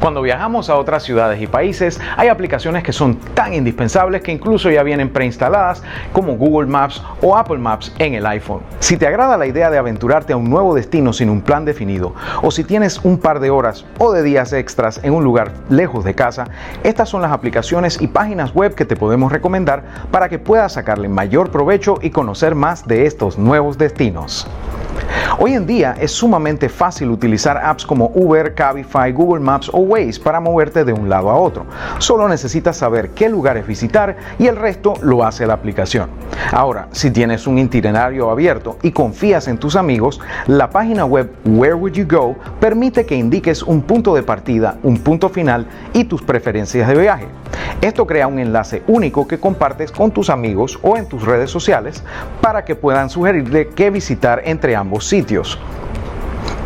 Cuando viajamos a otras ciudades y países, hay aplicaciones que son tan indispensables que incluso ya vienen preinstaladas como Google Maps o Apple Maps en el iPhone. Si te agrada la idea de aventurarte a un nuevo destino sin un plan definido, o si tienes un par de horas o de días extras en un lugar lejos de casa, estas son las aplicaciones y páginas web que te podemos recomendar para que puedas sacarle mayor provecho y conocer más de estos nuevos destinos. Hoy en día es sumamente fácil utilizar apps como Uber, Cabify, Google Maps o Waze para moverte de un lado a otro. Solo necesitas saber qué lugares visitar y el resto lo hace la aplicación. Ahora, si tienes un itinerario abierto y confías en tus amigos, la página web Where Would You Go permite que indiques un punto de partida, un punto final y tus preferencias de viaje. Esto crea un enlace único que compartes con tus amigos o en tus redes sociales para que puedan sugerirle qué visitar entre ambos sitios.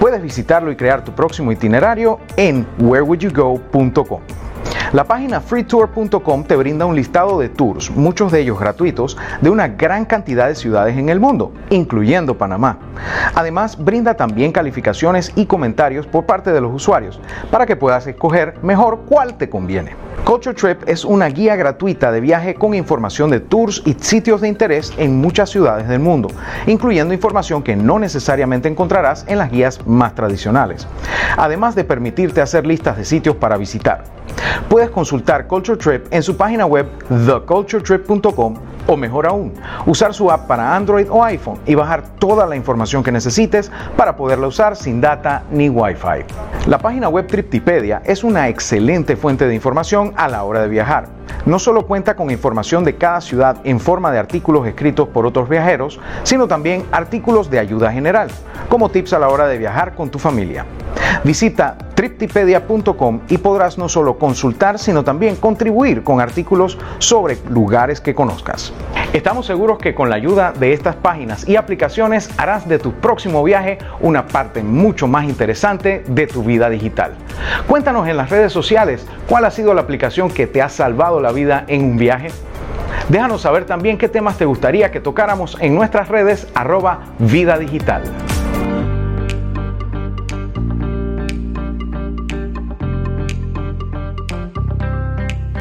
Puedes visitarlo y crear tu próximo itinerario en wherewouldyougO.com. La página freetour.com te brinda un listado de tours, muchos de ellos gratuitos, de una gran cantidad de ciudades en el mundo, incluyendo Panamá. Además, brinda también calificaciones y comentarios por parte de los usuarios, para que puedas escoger mejor cuál te conviene. Culture Trip es una guía gratuita de viaje con información de tours y sitios de interés en muchas ciudades del mundo, incluyendo información que no necesariamente encontrarás en las guías más tradicionales, además de permitirte hacer listas de sitios para visitar. Puedes consultar Culture Trip en su página web theculturetrip.com o mejor aún, usar su app para Android o iPhone y bajar toda la información que necesites para poderla usar sin data ni Wi-Fi. La página web Triptipedia es una excelente fuente de información a la hora de viajar. No solo cuenta con información de cada ciudad en forma de artículos escritos por otros viajeros, sino también artículos de ayuda general, como tips a la hora de viajar con tu familia. Visita triptipedia.com y podrás no solo consultar, sino también contribuir con artículos sobre lugares que conozcas. Estamos seguros que con la ayuda de estas páginas y aplicaciones harás de tu próximo viaje una parte mucho más interesante de tu vida digital. Cuéntanos en las redes sociales cuál ha sido la aplicación que te ha salvado la vida en un viaje. Déjanos saber también qué temas te gustaría que tocáramos en nuestras redes arroba vida digital.